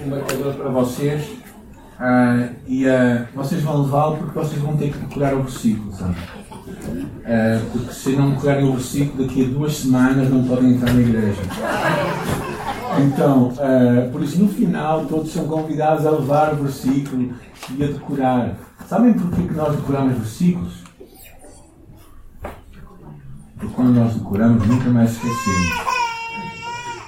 um marcador para vocês uh, e uh, vocês vão levá-lo porque vocês vão ter que decorar o versículo, sabe? Uh, porque se não decorarem o versículo, daqui a duas semanas não podem entrar na igreja. Então, por isso, no final, todos são convidados a levar o versículo e a decorar. Sabem porquê que nós decoramos versículos? Porque quando nós decoramos, nunca mais esquecemos.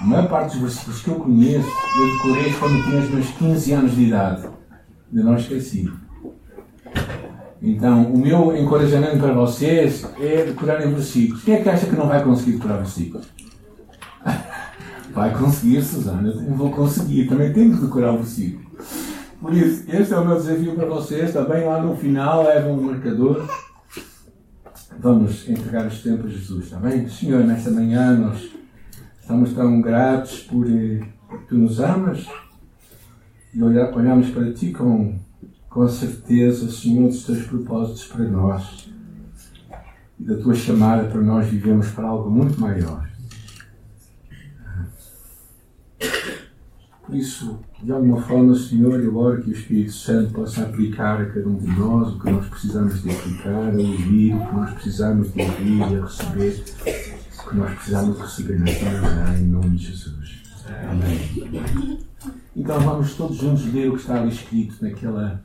A maior parte dos versículos que eu conheço, eu decorei quando tinha os meus 15 anos de idade. Ainda não esqueci. Então, o meu encorajamento para vocês é decorarem versículos. Quem é que acha que não vai conseguir decorar versículos? Vai conseguir, Susana. Eu vou conseguir. Também tenho que decorar o versículo. Por isso, este é o meu desafio para vocês. Também lá no final, levam um marcador. Vamos entregar os tempos a Jesus, está bem? Senhor, nesta manhã nós Estamos tão gratos por eh, tu nos amas e olhamos para ti com, com a certeza, Senhor, dos teus propósitos para nós e da tua chamada para nós vivemos para algo muito maior. Por isso, de alguma forma, Senhor, eu oro que o Espírito Santo possa aplicar a cada um de nós o que nós precisamos de aplicar, a ouvir o que nós precisamos de ouvir a receber nós precisamos receber nesta manhã, em nome de Jesus. Amém. Então vamos todos juntos ler o que está ali escrito naquela,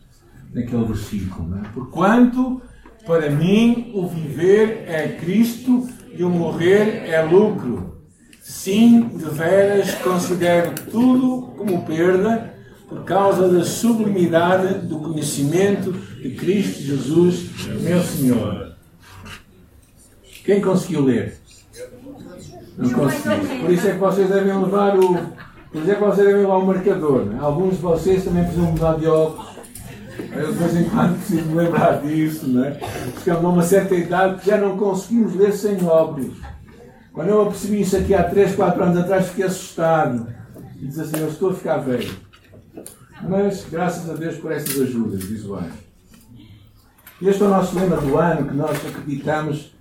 naquele versículo. Não é? Porquanto, para mim, o viver é Cristo e o morrer é lucro. Sim, de veras considero tudo como perda por causa da sublimidade do conhecimento de Cristo Jesus, meu Senhor. Quem conseguiu ler? Não consegui. Por isso é que vocês devem levar o. Por isso é que vocês devem levar o marcador. Né? Alguns de vocês também precisam mudar de óculos. Eu de vez em quando preciso me lembrar disso, né? Porque a uma certa idade já não conseguimos ler sem óculos. Quando eu percebi isso aqui há 3, 4 anos atrás, fiquei assustado. E disse assim: Eu estou a ficar velho. Mas, graças a Deus por essas ajudas visuais. Este é o nosso lema do ano que nós acreditamos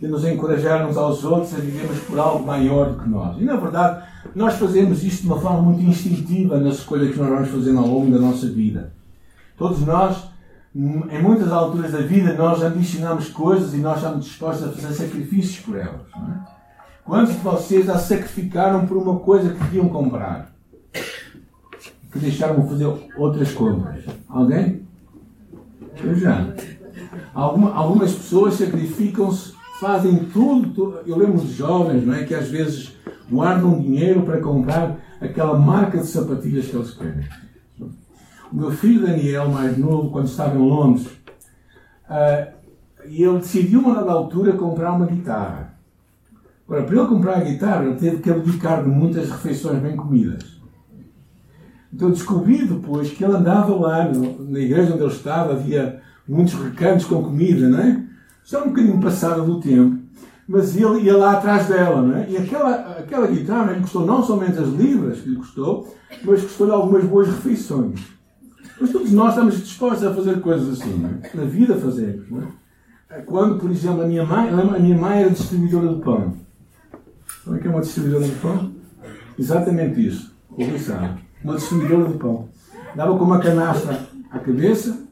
de nos encorajar uns aos outros a vivermos por algo maior do que nós. E, na verdade, nós fazemos isto de uma forma muito instintiva nas escolhas que nós vamos fazendo ao longo da nossa vida. Todos nós, em muitas alturas da vida, nós ambicionamos coisas e nós estamos dispostos a fazer sacrifícios por elas. É? Quantos de vocês já sacrificaram por uma coisa que queriam comprar? Que deixaram de fazer outras compras? Alguém? Eu já. Alguma, algumas pessoas sacrificam-se fazem tudo. Eu lembro de jovens não é, que às vezes guardam dinheiro para comprar aquela marca de sapatilhas que eles querem. O meu filho Daniel, mais novo, quando estava em Londres, uh, ele decidiu, uma dada altura, comprar uma guitarra. Agora, para ele comprar a guitarra, ele teve que abdicar de muitas refeições bem comidas. Então, descobri depois que ele andava lá, na igreja onde ele estava, havia muitos recantos com comida, não é? Já um bocadinho passada do tempo, mas ele ia lá atrás dela, não é? E aquela, aquela guitarra lhe custou não somente as libras que lhe custou, mas custou-lhe algumas boas refeições. Mas todos nós estamos dispostos a fazer coisas assim, não é? Na vida fazemos, não é? Quando, por exemplo, a minha mãe, a minha mãe era distribuidora de pão. Sabe o que é uma distribuidora de pão? Exatamente isso. Ouvi sabe. Uma distribuidora de pão. Dava com uma canastra à cabeça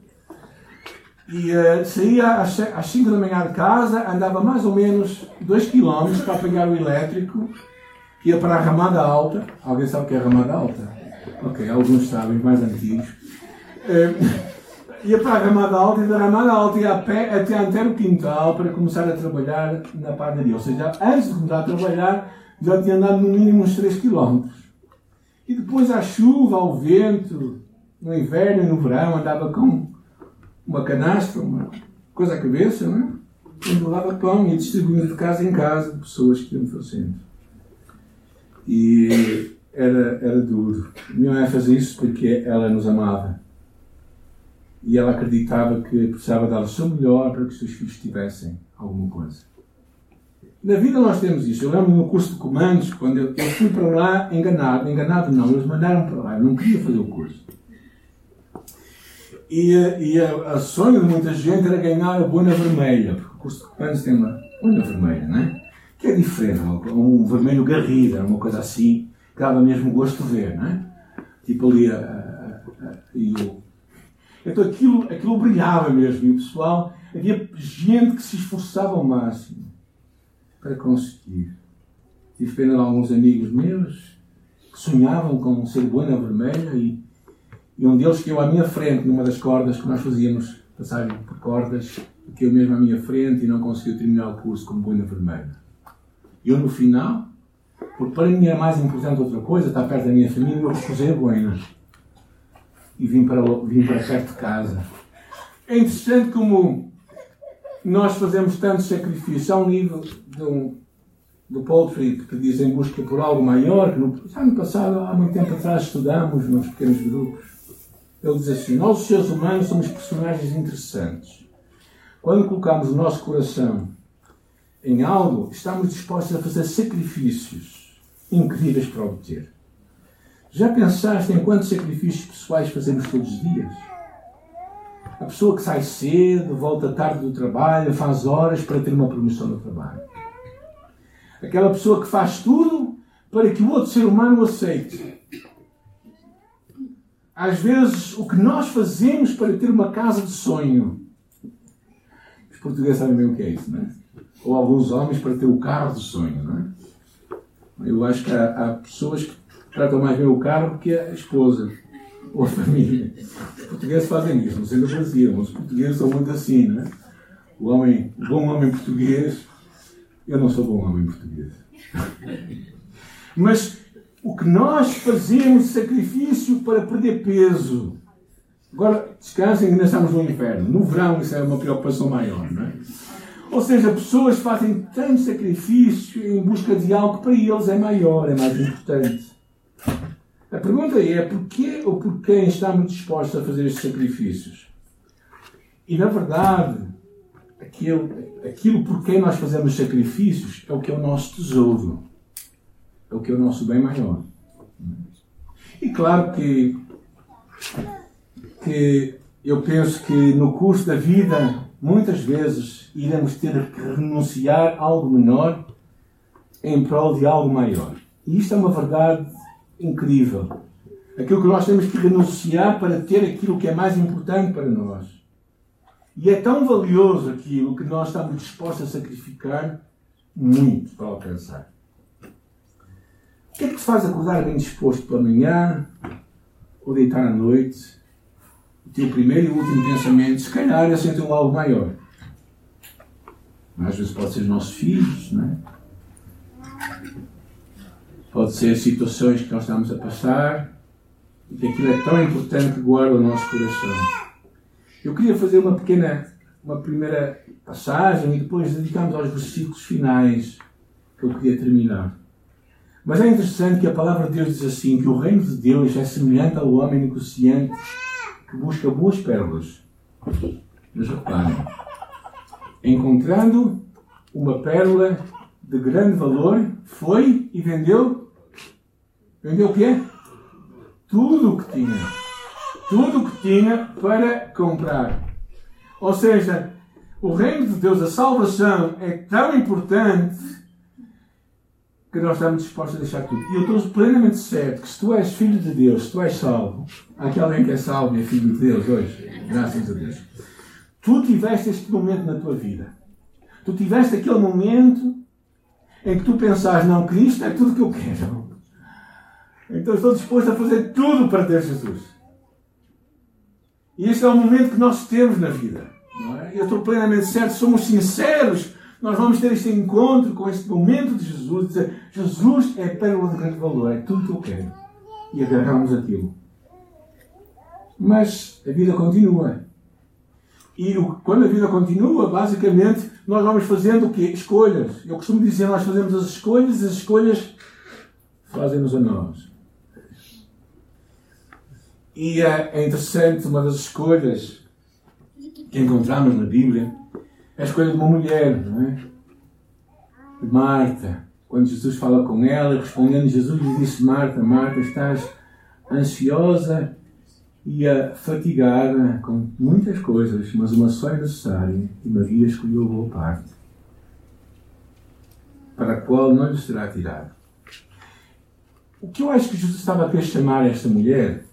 e uh, saía às, às 5 da manhã de casa, andava mais ou menos 2 km para pegar o elétrico, ia para a Ramada Alta. Alguém sabe o que é Ramada Alta? Ok, alguns sabem, mais antigos. Uh, ia para a Ramada Alta e da Ramada Alta ia a pé até Antero Quintal para começar a trabalhar na padaria. Ou seja, antes de começar a trabalhar, já tinha andado no mínimo uns 3 km. E depois à chuva, ao vento, no inverno e no verão, andava com uma canastra, uma coisa à cabeça, não é? Embolava pão e distribuindo de casa em casa de pessoas que iam fazendo. E era, era duro. Minha mãe fazia isso porque ela nos amava. E ela acreditava que precisava dar o seu melhor para que os seus filhos tivessem alguma coisa. Na vida nós temos isso. Eu lembro no curso de comandos, quando eu, eu fui para lá enganado. Enganado não, eles mandaram para lá. Eu não queria fazer o curso. E, e a, a, sonho de muita gente era ganhar a boina vermelha, porque o curso de comandos tem uma boina vermelha, não é? Que é diferente, um vermelho garrido, uma coisa assim, que dava mesmo gosto de ver, não é? tipo ali a, a, a, e o. Então aquilo, aquilo brilhava mesmo. E o pessoal, havia gente que se esforçava ao máximo para conseguir. Tive pena de alguns amigos meus que sonhavam com ser boina vermelha e, e um deles que eu à minha frente, numa das cordas que nós fazíamos, passar por cordas, que eu mesmo à minha frente e não conseguiu terminar o curso como boina vermelha. Eu no final, porque para mim era mais importante outra coisa, estar perto da minha família, eu recusei a boina. E vim para, vim para perto de casa. É interessante como nós fazemos tantos sacrifícios. Há um livro um, do Poultry que diz em busca por algo maior, que no ano passado, há muito tempo atrás, estudamos nos pequenos grupos. Ele diz assim: Nós, os seres humanos, somos personagens interessantes. Quando colocamos o nosso coração em algo, estamos dispostos a fazer sacrifícios incríveis para obter. Já pensaste em quantos sacrifícios pessoais fazemos todos os dias? A pessoa que sai cedo, volta tarde do trabalho, faz horas para ter uma promoção no trabalho. Aquela pessoa que faz tudo para que o outro ser humano o aceite. Às vezes, o que nós fazemos para ter uma casa de sonho. Os portugueses sabem bem o que é isso, não é? Ou alguns homens para ter o carro de sonho, não é? Eu acho que há, há pessoas que tratam mais bem o carro que a esposa ou a família. Os portugueses fazem isso, não sei no Brasil, mas os portugueses são muito assim, não é? O homem, o bom homem português eu não sou bom homem português. Mas o que nós fazemos sacrifício para perder peso. Agora, descansem, ainda estamos no inverno. No verão, isso é uma preocupação maior, não é? Ou seja, pessoas fazem tanto sacrifício em busca de algo que para eles é maior, é mais importante. A pergunta é: porquê ou por quem estamos dispostos a fazer estes sacrifícios? E na verdade, aquilo, aquilo por quem nós fazemos sacrifícios é o que é o nosso tesouro, é o que é o nosso bem maior. E claro que, que eu penso que no curso da vida, muitas vezes, iremos ter que renunciar a algo menor em prol de algo maior. E isto é uma verdade incrível. Aquilo que nós temos que renunciar para ter aquilo que é mais importante para nós. E é tão valioso aquilo que nós estamos dispostos a sacrificar muito para alcançar. O que é que te faz acordar bem disposto pela manhã ou deitar à noite? O teu primeiro e último pensamento, se calhar, é sentir algo maior. Às vezes pode ser os nossos filhos, não é? Pode ser situações que nós estamos a passar e que aquilo é tão importante que guarda o nosso coração. Eu queria fazer uma pequena, uma primeira passagem e depois dedicamos aos versículos finais que eu queria terminar. Mas é interessante que a palavra de Deus diz assim: que o reino de Deus é semelhante ao homem negociante que busca boas pérolas. Mas reparem, encontrando uma pérola de grande valor, foi e vendeu. Vendeu o quê? Tudo o que tinha tudo o que tinha para comprar. Ou seja, o reino de Deus, a salvação, é tão importante que nós estamos dispostos a deixar tudo. E eu estou plenamente certo que se tu és filho de Deus, se tu és salvo, há aqui alguém que é salvo e é filho de Deus hoje, graças a Deus. Tu tiveste este momento na tua vida. Tu tiveste aquele momento em que tu pensaste, não, Cristo é tudo que eu quero. Então estou disposto a fazer tudo para ter Jesus. E este é o momento que nós temos na vida. É? Eu estou plenamente certo, somos sinceros, nós vamos ter este encontro com este momento de Jesus, dizer, Jesus é pérola de grande valor, é tudo que eu quero. E agarramos aquilo. Mas a vida continua. E quando a vida continua, basicamente, nós vamos fazendo o quê? Escolhas. Eu costumo dizer, nós fazemos as escolhas e as escolhas fazem-nos a nós. E é interessante, uma das escolhas que encontramos na Bíblia é a escolha de uma mulher, não é? De Marta. Quando Jesus fala com ela, respondendo, Jesus lhe disse: Marta, Marta, estás ansiosa e fatigada com muitas coisas, mas uma só é necessária e Maria escolheu a boa parte, para a qual não lhe será tirado. O que eu acho que Jesus estava a querer chamar esta mulher,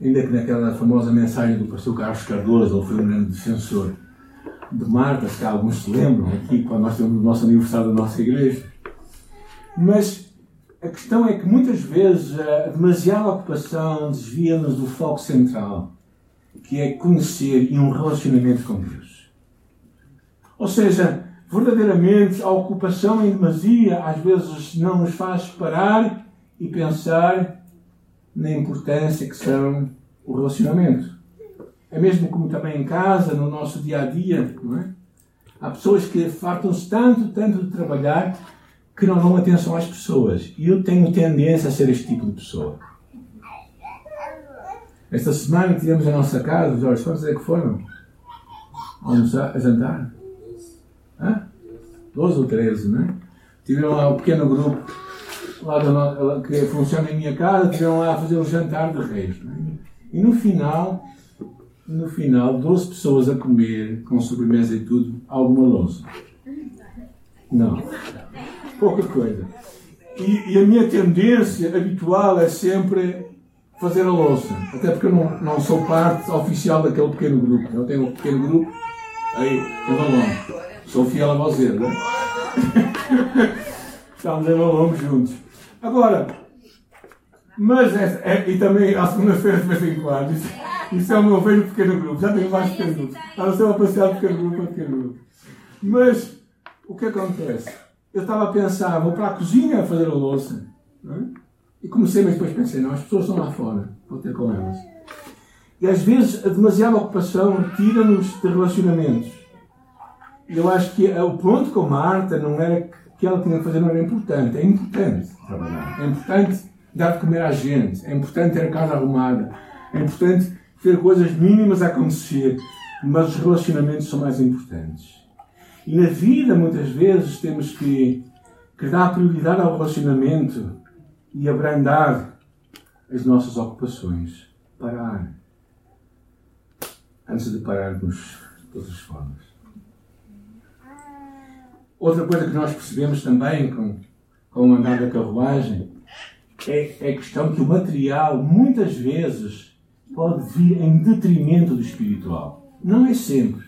ainda que naquela famosa mensagem do pastor Carlos Cardoso, ele foi um grande defensor de Marta, se alguns se lembram, aqui quando nós temos o nosso aniversário da nossa igreja. Mas a questão é que muitas vezes a demasiada ocupação desvia-nos do foco central, que é conhecer e um relacionamento com Deus. Ou seja, verdadeiramente a ocupação em demasia às vezes não nos faz parar e pensar na importância que são o relacionamento. É mesmo como também em casa, no nosso dia a dia, não é? Há pessoas que fartam-se tanto, tanto de trabalhar que não dão atenção às pessoas. E eu tenho tendência a ser este tipo de pessoa. Esta semana tivemos a nossa casa, Jorge, quantos é que foram? A jantar? Hã? 12 ou 13, não é? Tiveram lá um pequeno grupo lá da, que funciona em minha casa, tiveram lá a fazer um jantar de reis. É? E no final, no final, 12 pessoas a comer, com sobremesa e tudo, alguma louça. Não. Pouca coisa. E, e, a minha tendência habitual é sempre fazer a louça. Até porque eu não, não sou parte oficial daquele pequeno grupo. Eu tenho um pequeno grupo aí, em Valongo. Sou fiel a você, não é? Estamos em juntos. Agora, mas é, é, e também à segunda-feira de vez em quando, isso, é o meu velho pequeno grupo, já tenho mais pequeno grupo. A não ser passear de pequeno grupo a pequeno grupo. Mas o que acontece? Eu estava a pensar, vou para a cozinha a fazer a louça. É? E comecei, mas depois pensei, não, as pessoas estão lá fora, vou ter com elas. E às vezes a demasiada ocupação tira-nos de relacionamentos. Eu acho que o ponto com Marta não era que ela tinha que fazer, não era importante. É importante trabalhar. É importante dar de comer à gente. É importante ter a casa arrumada. É importante ter coisas mínimas a acontecer. Mas os relacionamentos são mais importantes. E na vida, muitas vezes, temos que, que dar prioridade ao relacionamento e abrandar as nossas ocupações. Parar. Antes de pararmos de outras formas. Outra coisa que nós percebemos também com, com o andar da carruagem é, é a questão que o material muitas vezes pode vir em detrimento do espiritual. Não é sempre.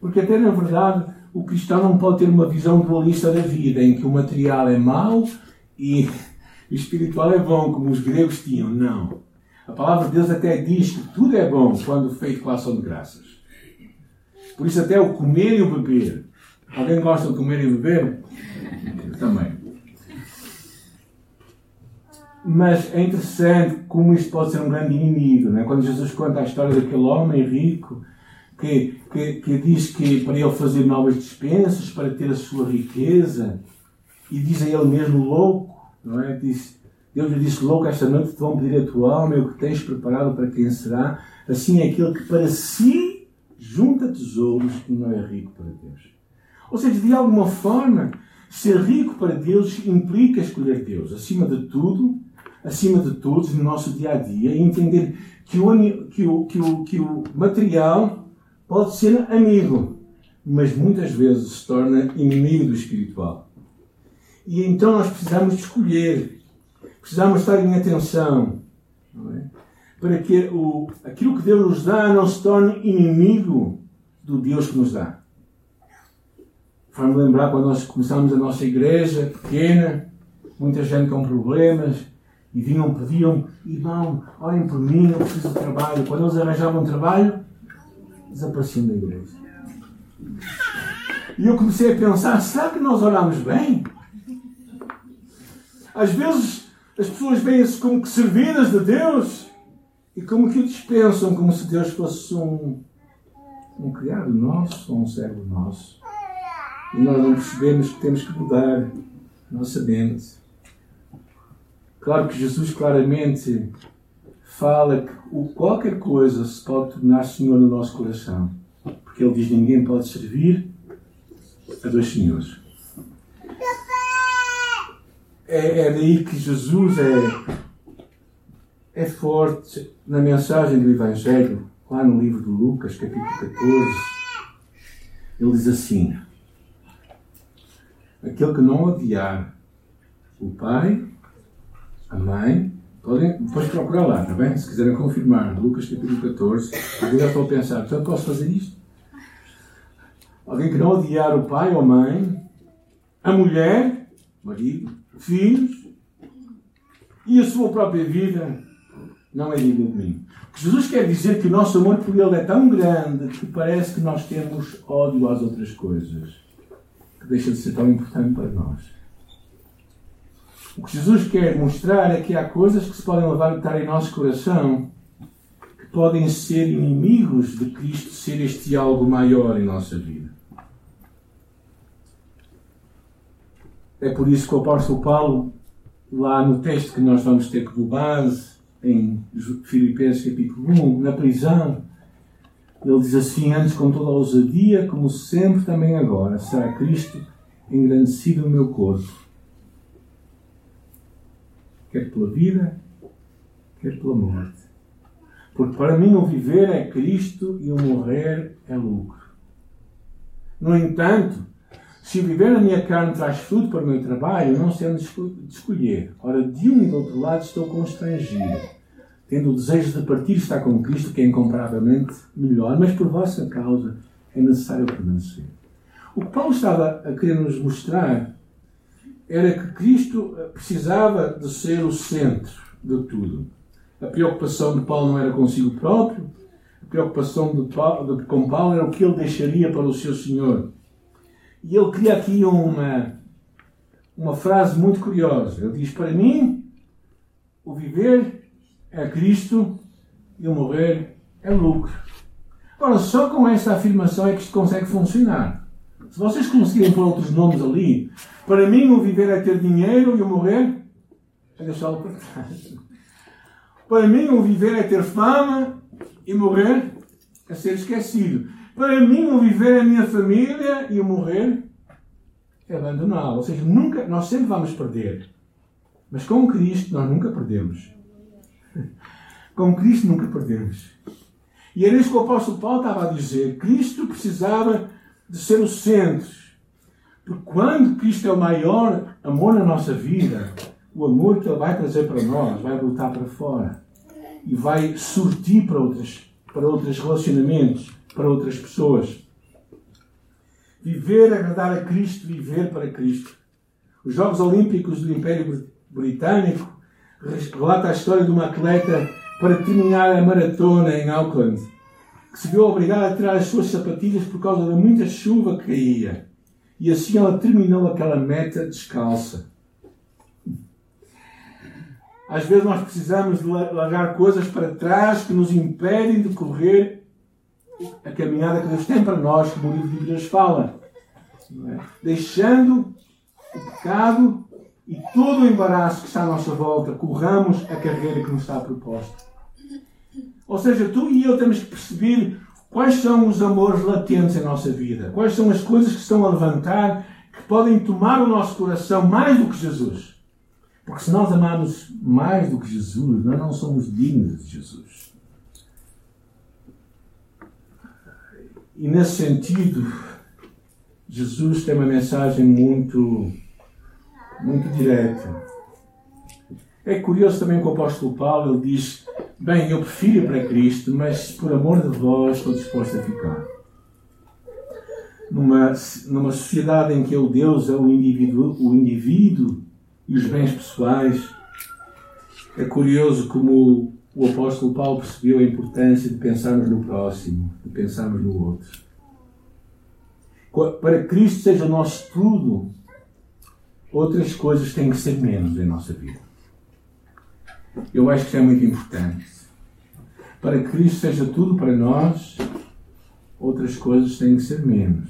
Porque até na verdade o cristão não pode ter uma visão dualista da vida, em que o material é mau e o espiritual é bom, como os gregos tinham. Não. A palavra de Deus até diz que tudo é bom quando feito com a ação de graças. Por isso até o comer e o beber. Alguém gosta de comer e beber? Eu também. Mas é interessante como isto pode ser um grande inimigo. Né? Quando Jesus conta a história daquele homem rico que, que, que diz que para ele fazer novas dispensas, para ter a sua riqueza, e diz a ele mesmo louco, não é? Diz, Deus lhe disse: Louco, esta noite te vão pedir a tua alma e o que tens preparado para quem será. Assim é aquele que para si junta tesouros e não é rico para Deus. Ou seja, de alguma forma, ser rico para Deus implica escolher Deus acima de tudo, acima de todos, no nosso dia a dia, e entender que o, que o, que o, que o material pode ser amigo, mas muitas vezes se torna inimigo do espiritual. E então nós precisamos escolher, precisamos estar em atenção, é? para que o, aquilo que Deus nos dá não se torne inimigo do Deus que nos dá. Faz-me lembrar quando nós começámos a nossa igreja pequena, muita gente com problemas, e vinham, pediam, irmão, olhem por mim, eu preciso de trabalho. Quando eles arranjavam trabalho, desapareciam da igreja. E eu comecei a pensar, será que nós oramos bem? Às vezes as pessoas veem-se como que servidas de Deus e como que o dispensam, como se Deus fosse um, um criado nosso ou um servo nosso. E nós não percebemos que temos que mudar a nossa mente. Claro que Jesus claramente fala que qualquer coisa se pode tornar Senhor no nosso coração. Porque Ele diz: ninguém pode servir a dois senhores. É, é daí que Jesus é, é forte na mensagem do Evangelho, lá no livro de Lucas, capítulo 14. Ele diz assim: Aquele que não odiar o pai, Amém? Podem depois procurar lá, está bem? Se quiserem confirmar, Lucas capítulo 14. Agora estou a pensar, portanto posso fazer isto? Alguém que não odiar o pai ou mãe, a mulher, marido, filhos e a sua própria vida, não é digno de mim. Jesus quer dizer que o nosso amor por Ele é tão grande que parece que nós temos ódio às outras coisas, que deixa de ser tão importante para nós. O que Jesus quer mostrar é que há coisas que se podem levantar em nosso coração que podem ser inimigos de Cristo ser este algo maior em nossa vida. É por isso que o apóstolo Paulo, lá no texto que nós vamos ter como base, em Filipenses capítulo 1, na prisão, ele diz assim: Antes com toda a ousadia, como sempre também agora, será Cristo engrandecido no meu corpo, quer pela vida, quer pela morte. Porque para mim o viver é Cristo e o morrer é lucro. No entanto, se viver na minha carne traz fruto para o meu trabalho, não sei onde escolher. Ora, de um e do outro lado estou constrangido, tendo o desejo de partir estar com Cristo, que é incomparavelmente melhor, mas por vossa causa é necessário permanecer. O que Paulo estava a querer nos mostrar era que Cristo precisava de ser o centro de tudo. A preocupação de Paulo não era consigo próprio, a preocupação de Paulo, de, com Paulo era o que ele deixaria para o seu Senhor. E ele cria aqui uma, uma frase muito curiosa. Ele diz: Para mim, o viver é Cristo e o morrer é lucro. Ora, só com esta afirmação é que isto consegue funcionar. Se vocês conseguirem pôr outros nomes ali, para mim o viver é ter dinheiro e o morrer é deixá-lo para trás. Para mim o viver é ter fama e morrer é ser esquecido. Para mim, o viver é a minha família e o morrer é abandoná-la. Ou seja, nunca, nós sempre vamos perder. Mas com Cristo nós nunca perdemos. Com Cristo nunca perdemos. E era isso que o apóstolo Paulo estava a dizer. Cristo precisava de ser o centro. Porque quando Cristo é o maior amor na nossa vida, o amor que Ele vai trazer para nós vai voltar para fora. E vai surtir para outros, para outros relacionamentos para outras pessoas. Viver, agradar a Cristo, viver para Cristo. Os Jogos Olímpicos do Império Britânico relata a história de uma atleta para terminar a maratona em Auckland, que se viu obrigada a tirar as suas sapatilhas por causa da muita chuva que caía. E assim ela terminou aquela meta descalça. Às vezes nós precisamos de largar coisas para trás que nos impedem de correr a caminhada que Deus tem para nós, como o livro de Bíblias fala. É? Deixando o pecado e todo o embaraço que está à nossa volta, corramos a carreira que nos está proposta. Ou seja, tu e eu temos que perceber quais são os amores latentes em nossa vida, quais são as coisas que estão a levantar, que podem tomar o nosso coração mais do que Jesus. Porque se nós amamos mais do que Jesus, nós não somos dignos de Jesus. E nesse sentido, Jesus tem uma mensagem muito, muito direta. É curioso também que o apóstolo Paulo ele diz: Bem, eu prefiro ir para Cristo, mas por amor de vós estou disposto a ficar. Numa, numa sociedade em que o Deus é o indivíduo, o indivíduo e os bens pessoais, é curioso como o apóstolo Paulo percebeu a importância de pensarmos no próximo, de pensarmos no outro. Para que Cristo seja o nosso tudo, outras coisas têm que ser menos em nossa vida. Eu acho que isso é muito importante. Para que Cristo seja tudo para nós, outras coisas têm que ser menos.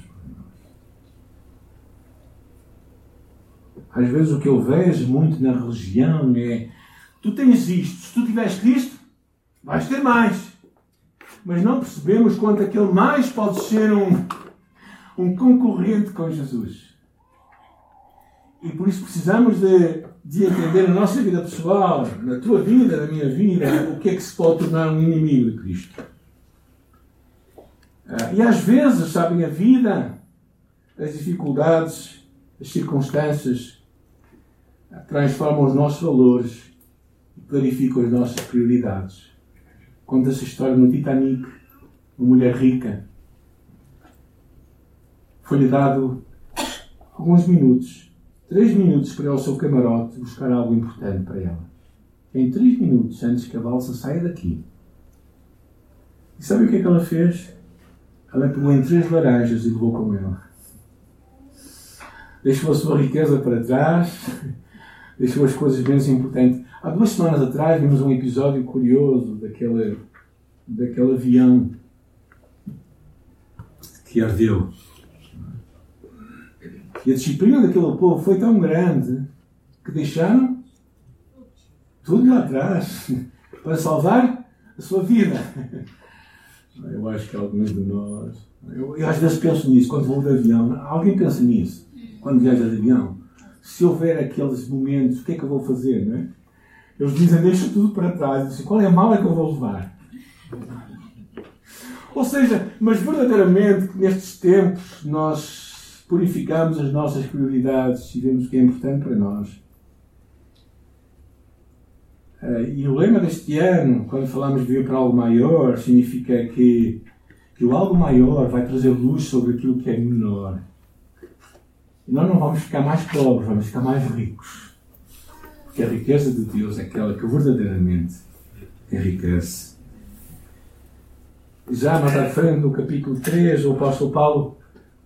Às vezes o que eu vejo muito na religião é tu tens isto, se tu tiveres Cristo, Vais ter mais. Mas não percebemos quanto aquele mais pode ser um, um concorrente com Jesus. E por isso precisamos de, de entender na nossa vida pessoal, na tua vida, na minha vida, o que é que se pode tornar um inimigo de Cristo. Ah, e às vezes, sabem, a vida, as dificuldades, as circunstâncias transformam os nossos valores e clarificam as nossas prioridades. Conta-se a história no Titanic, uma mulher rica. Foi-lhe dado alguns minutos, três minutos para ir ao seu camarote buscar algo importante para ela. Em três minutos antes que a balsa saia daqui. E sabe o que é que ela fez? Ela pegou em três laranjas e levou com ela. Deixou a sua riqueza para trás, deixou as coisas menos importantes. Há duas semanas atrás vimos um episódio curioso daquele, daquele avião que ardeu. E a disciplina daquele povo foi tão grande que deixaram tudo lá atrás para salvar a sua vida. Eu acho que alguns de nós. Eu, eu às vezes penso nisso quando vou de avião. Alguém pensa nisso quando viaja de avião? Se houver aqueles momentos, o que é que eu vou fazer, não é? Eles dizem, deixa tudo para trás. Dizem, qual é a mala que eu vou levar? Ou seja, mas verdadeiramente nestes tempos nós purificamos as nossas prioridades e vemos o que é importante para nós. Eh, e o lema deste ano, quando falamos de vir para algo maior, significa que, que o algo maior vai trazer luz sobre aquilo que é menor. E nós não vamos ficar mais pobres, vamos ficar mais ricos. Porque a riqueza de Deus é aquela que verdadeiramente enriquece. Já mais à frente, no capítulo 3, o apóstolo Paulo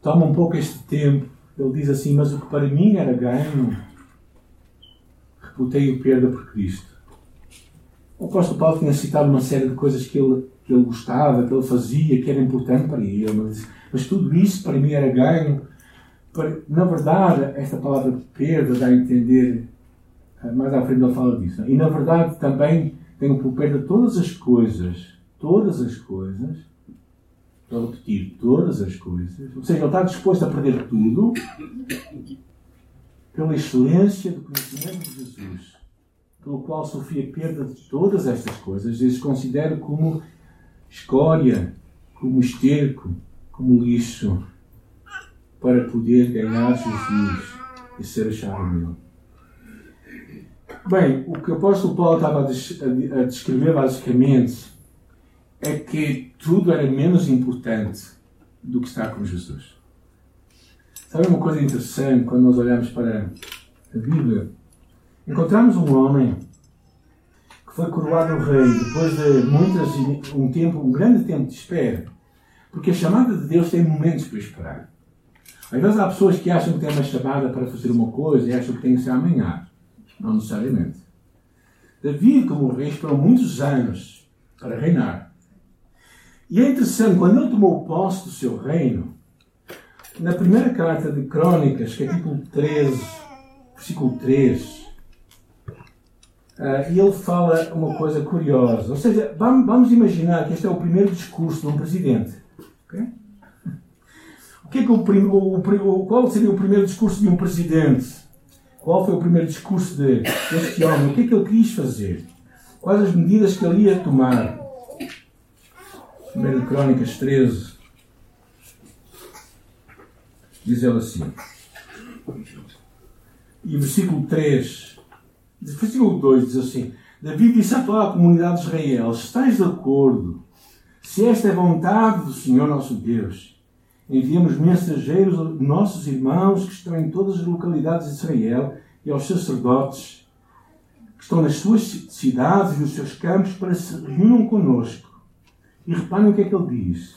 toma um pouco este tempo. Ele diz assim: Mas o que para mim era ganho, reputei o perda por Cristo. O apóstolo Paulo tinha citado uma série de coisas que ele, que ele gostava, que ele fazia, que era importante para ele. Mas, mas tudo isso para mim era ganho. Para, na verdade, esta palavra perda dá a entender, eh, mais à frente ele fala disso. E na verdade também tenho por perda todas as coisas, todas as coisas, estou a repetir, todas as coisas. Ou seja, ele está disposto a perder tudo pela excelência do conhecimento de Jesus pelo qual sofri a perda de todas estas coisas, eles considero como escória, como esterco, como lixo, para poder ganhar Jesus e ser achado meu. Bem, o que o apóstolo Paulo estava a descrever basicamente é que tudo era menos importante do que estar com Jesus. Sabe uma coisa interessante quando nós olhamos para a Bíblia? Encontramos um homem que foi coroado rei depois de muitas, um tempo, um grande tempo de espera. Porque a chamada de Deus tem momentos para esperar. Às vezes há pessoas que acham que têm uma chamada para fazer uma coisa e acham que tem que ser amanhã. Não necessariamente. Davi, como rei, esperou muitos anos para reinar. E interessante, quando ele tomou posse do seu reino, na primeira carta de Crônicas, capítulo 13, versículo 3, Uh, e ele fala uma coisa curiosa. Ou seja, vamos, vamos, imaginar que este é o primeiro discurso de um presidente. Okay? O que é que o, o, o, qual seria o primeiro discurso de um presidente? Qual foi o primeiro discurso de, deste homem? O que é que ele quis fazer? Quais as medidas que ele ia tomar? 1 Crónicas 13 diz ele assim. E versículo 3 Versículo 2 diz assim: Davi disse a toda a comunidade de Israel: Estais de acordo? Se esta é vontade do Senhor nosso Deus, enviamos mensageiros nossos irmãos que estão em todas as localidades de Israel e aos sacerdotes que estão nas suas cidades e nos seus campos para se reúnam conosco. E reparem o que é que ele diz.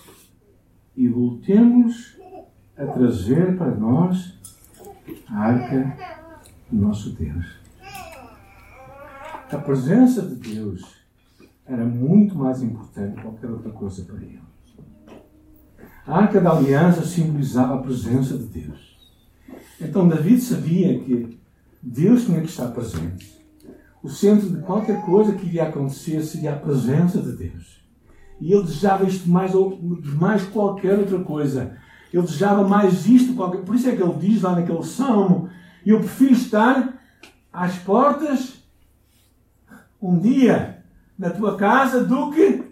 E voltemos a trazer para nós a arca do nosso Deus a presença de Deus era muito mais importante que qualquer outra coisa para ele. A arca da aliança simbolizava a presença de Deus. Então David sabia que Deus tinha que estar presente. O centro de qualquer coisa que iria acontecer seria a presença de Deus. E ele desejava isto mais, mais qualquer outra coisa. Ele desejava mais isto. Qualquer... Por isso é que ele diz lá naquele salmo: Eu prefiro estar às portas um dia na tua casa do que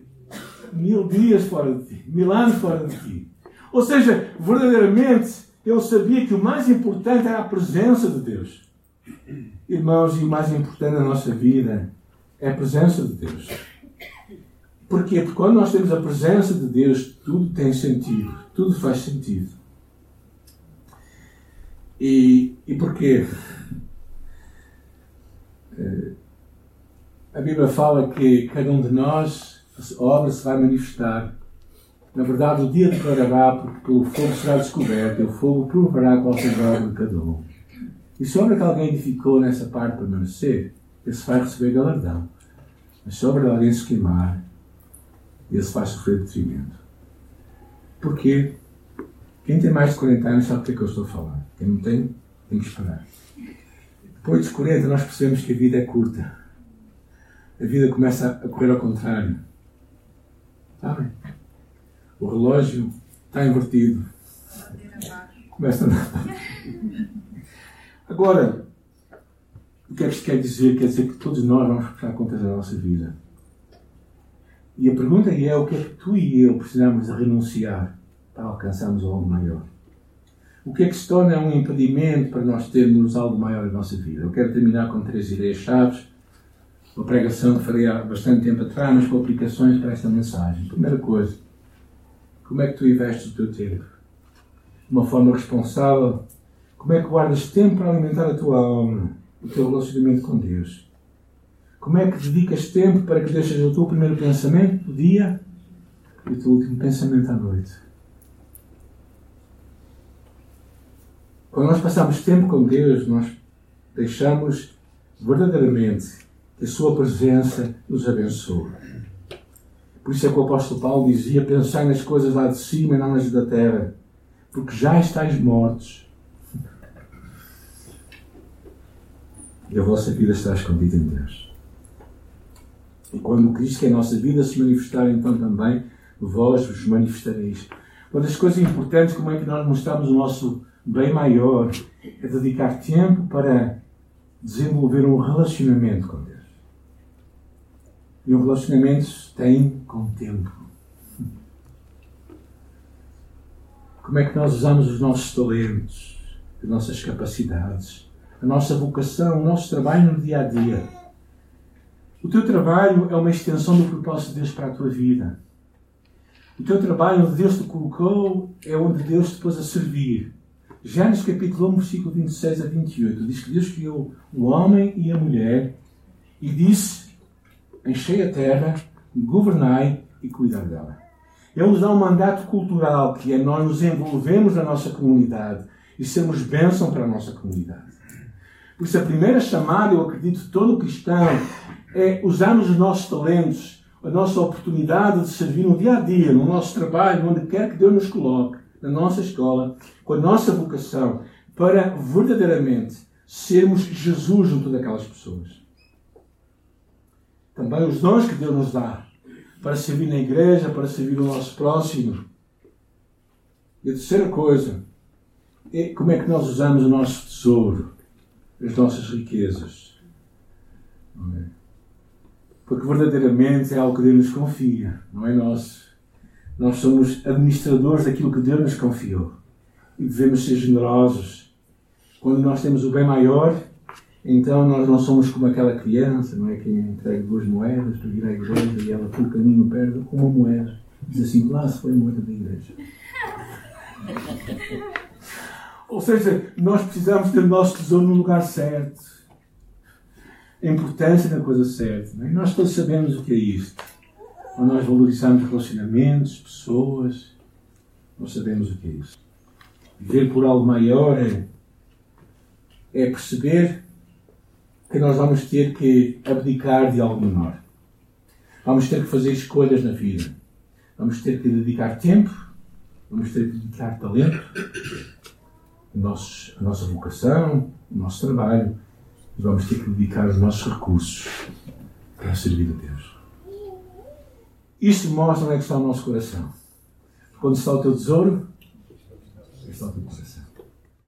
mil dias fora de ti, mil anos fora de ti. Ou seja, verdadeiramente, ele sabia que o mais importante era a presença de Deus. Irmãos, e o mais importante na nossa vida é a presença de Deus. Porquê? Porque quando nós temos a presença de Deus, tudo tem sentido, tudo faz sentido. E, e porquê? Eh, a Bíblia fala que cada um de nós, a obra se vai manifestar. Na verdade, o dia declarará, porque pelo fogo será descoberto, e o fogo provará qual de cada um. E obra que alguém edificou nessa parte permanecer, esse vai receber galardão. Mas de alguém se queimar, esse vai sofrer detrimento. Porquê? Quem tem mais de 40 anos sabe o que é que eu estou a falar. Quem não tem, tem que esperar. Depois dos 40, nós percebemos que a vida é curta. A vida começa a correr ao contrário. Sabem? O relógio está invertido. Começa a andar. Agora, o que é que isto quer dizer? Quer dizer que todos nós vamos prestar contas da nossa vida. E a pergunta é o que é que tu e eu precisamos de renunciar para alcançarmos algo maior? O que é que se torna um impedimento para nós termos algo maior na nossa vida? Eu quero terminar com três ideias-chave. Uma pregação que farei há bastante tempo atrás, mas com aplicações para esta mensagem. Primeira coisa, como é que tu investes o teu tempo? De uma forma responsável. Como é que guardas tempo para alimentar a tua alma, o teu relacionamento com Deus? Como é que dedicas tempo para que deixes o teu primeiro pensamento do dia e o teu último pensamento à noite? Quando nós passamos tempo com Deus, nós deixamos verdadeiramente que a Sua presença nos abençoe. Por isso é que o apóstolo Paulo dizia: Pensai nas coisas lá de cima e não nas da terra, porque já estáis mortos. E a vossa vida está escondida em Deus. E quando Cristo, que é a nossa vida, se manifestar, então também vós vos manifestareis. Uma das coisas importantes, como é que nós mostramos o nosso bem maior, é dedicar tempo para desenvolver um relacionamento com Deus. E um relacionamento tem com tempo. Como é que nós usamos os nossos talentos, as nossas capacidades, a nossa vocação, o nosso trabalho no dia a dia? O teu trabalho é uma extensão do propósito de Deus para a tua vida. O teu trabalho onde Deus te colocou é onde Deus te pôs a servir. Gênesis capítulo 1, versículo 26 a 28, diz que Deus criou o homem e a mulher e disse: Enchei a terra, governai e cuidar dela. Ele nos dá um mandato cultural que é nós nos envolvemos na nossa comunidade e sermos bênção para a nossa comunidade. Por isso, a primeira chamada, eu acredito, todo cristão é usarmos os nossos talentos, a nossa oportunidade de servir no dia a dia, no nosso trabalho, onde quer que Deus nos coloque na nossa escola, com a nossa vocação, para verdadeiramente sermos Jesus junto daquelas pessoas. Também os dons que Deus nos dá para servir na igreja, para servir o nosso próximo. E a terceira coisa é como é que nós usamos o nosso tesouro, as nossas riquezas. É? Porque verdadeiramente é algo que Deus nos confia, não é nosso. Nós somos administradores daquilo que Deus nos confiou. E devemos ser generosos. Quando nós temos o bem maior, então nós não somos como aquela criança, não é? Que entrega duas moedas para vir à igreja e ela, por caminho, perde uma moeda. Diz assim: lá se foi a moeda da igreja. Ou seja, nós precisamos ter o nosso tesouro no lugar certo. A importância da coisa certa. É? E nós todos sabemos o que é isto nós valorizamos relacionamentos, pessoas. Nós sabemos o que é isso. Viver por algo maior é, é perceber que nós vamos ter que abdicar de algo menor. Vamos ter que fazer escolhas na vida. Vamos ter que dedicar tempo, vamos ter que dedicar talento, a nossa vocação, o nosso trabalho, vamos ter que dedicar os nossos recursos para servir a Deus. Isto mostra onde é que está o nosso coração. Quando está o teu tesouro, está o teu coração.